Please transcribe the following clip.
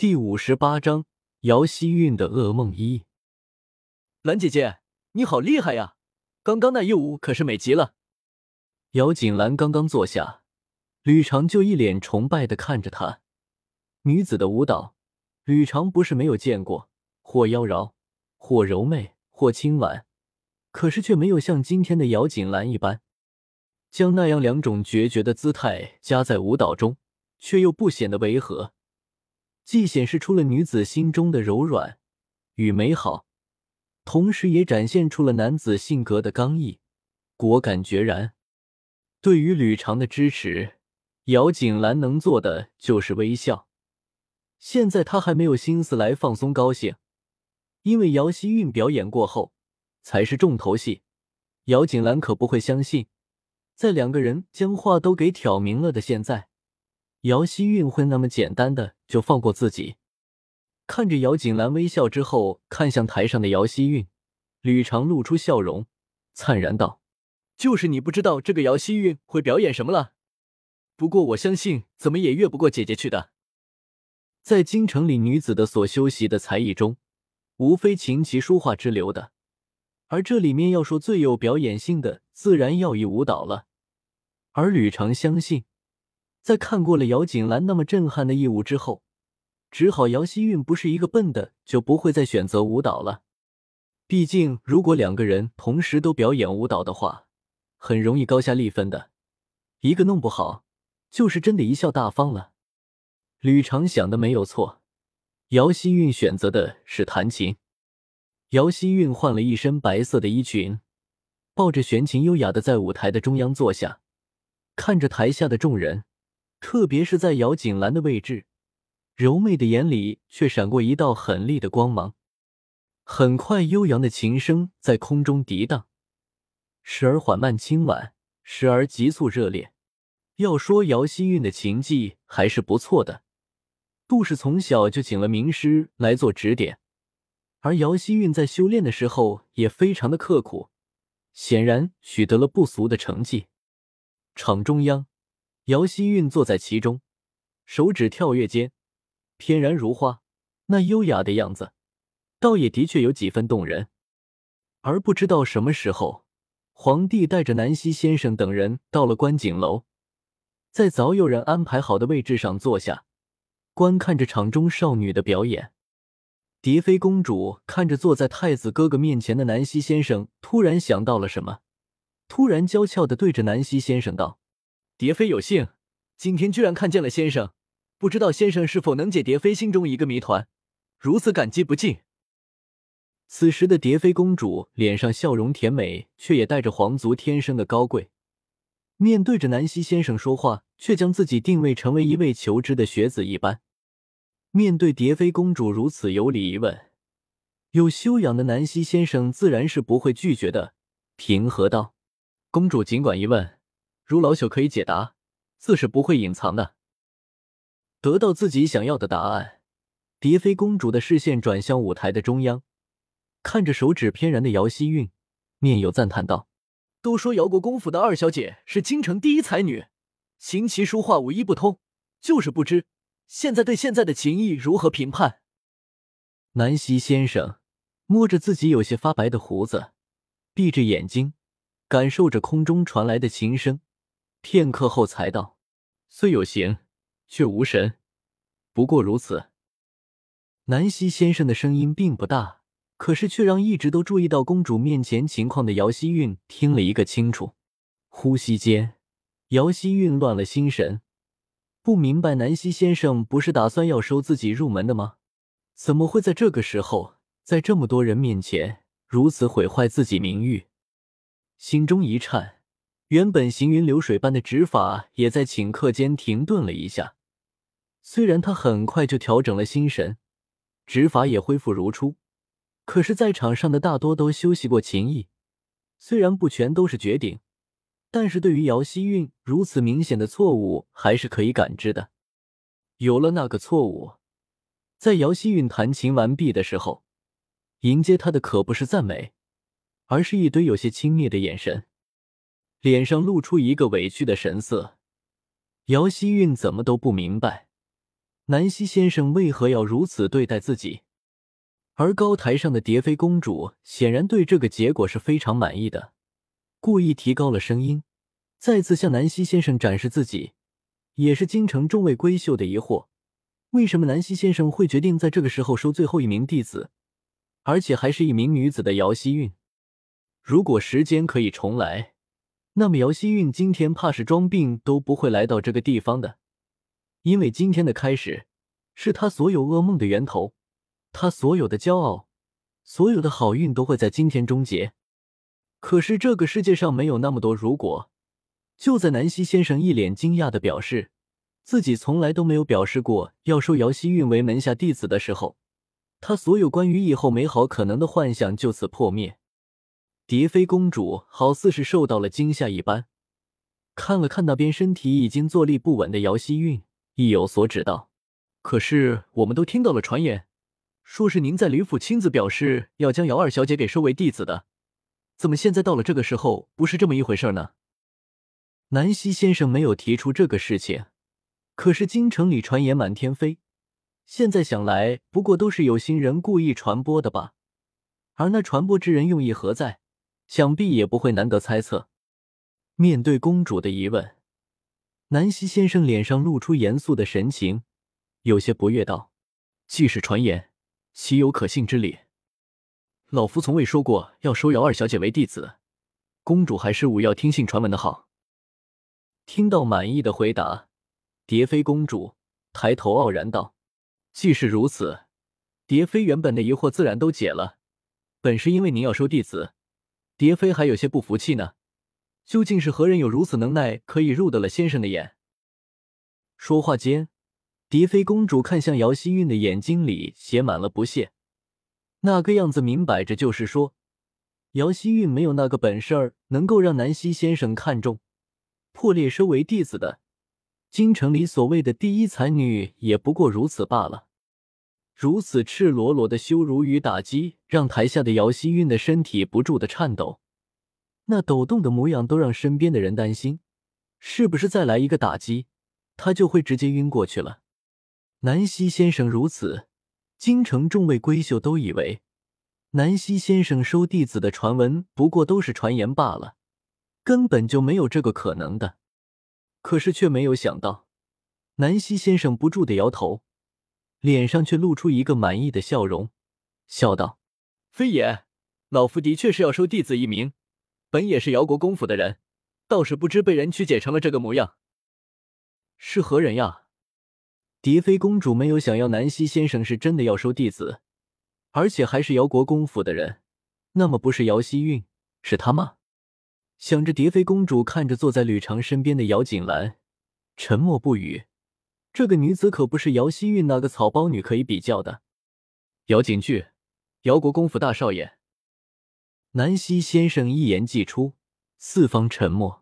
第五十八章姚希韵的噩梦一。兰姐姐，你好厉害呀！刚刚那一舞可是美极了。姚锦兰刚刚坐下，吕长就一脸崇拜的看着她。女子的舞蹈，吕长不是没有见过，或妖娆，或柔媚，或轻婉，可是却没有像今天的姚锦兰一般，将那样两种决绝的姿态加在舞蹈中，却又不显得违和。既显示出了女子心中的柔软与美好，同时也展现出了男子性格的刚毅、果敢决然。对于吕长的支持，姚景兰能做的就是微笑。现在他还没有心思来放松高兴，因为姚希韵表演过后才是重头戏。姚景兰可不会相信，在两个人将话都给挑明了的现在。姚希韵会那么简单的就放过自己？看着姚锦兰微笑之后，看向台上的姚希韵，吕长露出笑容，灿然道：“就是你不知道这个姚希韵会表演什么了。不过我相信，怎么也越不过姐姐去的。”在京城里女子的所修习的才艺中，无非琴棋书画之流的，而这里面要说最有表演性的，自然要以舞蹈了。而吕长相信。在看过了姚锦兰那么震撼的义舞之后，只好姚希韵不是一个笨的，就不会再选择舞蹈了。毕竟，如果两个人同时都表演舞蹈的话，很容易高下立分的。一个弄不好，就是真的贻笑大方了。吕长想的没有错，姚希韵选择的是弹琴。姚希韵换了一身白色的衣裙，抱着弦琴，优雅的在舞台的中央坐下，看着台下的众人。特别是在姚锦兰的位置，柔媚的眼里却闪过一道狠厉的光芒。很快，悠扬的琴声在空中涤荡，时而缓慢轻婉，时而急促热烈。要说姚希韵的琴技还是不错的，杜氏从小就请了名师来做指点，而姚希韵在修炼的时候也非常的刻苦，显然取得了不俗的成绩。场中央。姚希韵坐在其中，手指跳跃间，翩然如花，那优雅的样子，倒也的确有几分动人。而不知道什么时候，皇帝带着南希先生等人到了观景楼，在早有人安排好的位置上坐下，观看着场中少女的表演。蝶妃公主看着坐在太子哥哥面前的南希先生，突然想到了什么，突然娇俏的对着南希先生道。蝶妃有幸，今天居然看见了先生，不知道先生是否能解蝶妃心中一个谜团，如此感激不尽。此时的蝶妃公主脸上笑容甜美，却也带着皇族天生的高贵。面对着南希先生说话，却将自己定位成为一位求知的学子一般。面对蝶妃公主如此有礼一问，有修养的南希先生自然是不会拒绝的，平和道：“公主尽管一问。”如老朽可以解答，自是不会隐藏的。得到自己想要的答案，蝶妃公主的视线转向舞台的中央，看着手指翩然的姚希韵，面有赞叹道：“都说姚国公府的二小姐是京城第一才女，琴棋书画无一不通，就是不知现在对现在的琴艺如何评判。”南希先生摸着自己有些发白的胡子，闭着眼睛，感受着空中传来的琴声。片刻后才道：“虽有形，却无神，不过如此。”南希先生的声音并不大，可是却让一直都注意到公主面前情况的姚希韵听了一个清楚。呼吸间，姚希韵乱了心神，不明白南希先生不是打算要收自己入门的吗？怎么会在这个时候，在这么多人面前如此毁坏自己名誉？心中一颤。原本行云流水般的指法，也在顷刻间停顿了一下。虽然他很快就调整了心神，指法也恢复如初，可是，在场上的大多都修习过琴艺，虽然不全都是绝顶，但是对于姚希韵如此明显的错误，还是可以感知的。有了那个错误，在姚希韵弹琴完毕的时候，迎接他的可不是赞美，而是一堆有些轻蔑的眼神。脸上露出一个委屈的神色，姚希韵怎么都不明白，南希先生为何要如此对待自己？而高台上的蝶妃公主显然对这个结果是非常满意的，故意提高了声音，再次向南希先生展示自己也是京城众位闺秀的疑惑：为什么南希先生会决定在这个时候收最后一名弟子，而且还是一名女子的姚希韵？如果时间可以重来，那么姚希韵今天怕是装病都不会来到这个地方的。因为今天的开始，是他所有噩梦的源头，他所有的骄傲，所有的好运都会在今天终结。可是这个世界上没有那么多如果。就在南希先生一脸惊讶的表示自己从来都没有表示过要收姚希韵为门下弟子的时候，他所有关于以后美好可能的幻想就此破灭。蝶妃公主好似是受到了惊吓一般，看了看那边身体已经坐立不稳的姚希韵。意有所指道，可是我们都听到了传言，说是您在吕府亲自表示要将姚二小姐给收为弟子的，怎么现在到了这个时候不是这么一回事呢？南希先生没有提出这个事情，可是京城里传言满天飞，现在想来不过都是有心人故意传播的吧？而那传播之人用意何在，想必也不会难得猜测。面对公主的疑问。南希先生脸上露出严肃的神情，有些不悦道：“既是传言，岂有可信之理？老夫从未说过要收姚二小姐为弟子，公主还是勿要听信传闻的好。”听到满意的回答，蝶妃公主抬头傲然道：“既是如此，蝶妃原本的疑惑自然都解了。本是因为您要收弟子，蝶妃还有些不服气呢。”究竟是何人有如此能耐，可以入得了先生的眼？说话间，蝶妃公主看向姚希韵的眼睛里写满了不屑，那个样子明摆着就是说，姚希韵没有那个本事儿能够让南希先生看中，破裂收为弟子的。京城里所谓的第一才女也不过如此罢了。如此赤裸裸的羞辱与打击，让台下的姚希韵的身体不住的颤抖。那抖动的模样都让身边的人担心，是不是再来一个打击，他就会直接晕过去了？南希先生如此，京城众位闺秀都以为南希先生收弟子的传闻不过都是传言罢了，根本就没有这个可能的。可是却没有想到，南希先生不住的摇头，脸上却露出一个满意的笑容，笑道：“非也，老夫的确是要收弟子一名。”本也是姚国公府的人，倒是不知被人曲解成了这个模样。是何人呀？蝶妃公主没有想要南希先生是真的要收弟子，而且还是姚国公府的人，那么不是姚希韵，是他吗？想着，蝶妃公主看着坐在吕长身边的姚锦兰，沉默不语。这个女子可不是姚希韵那个草包女可以比较的。姚景巨，姚国公府大少爷。南希先生一言既出，四方沉默。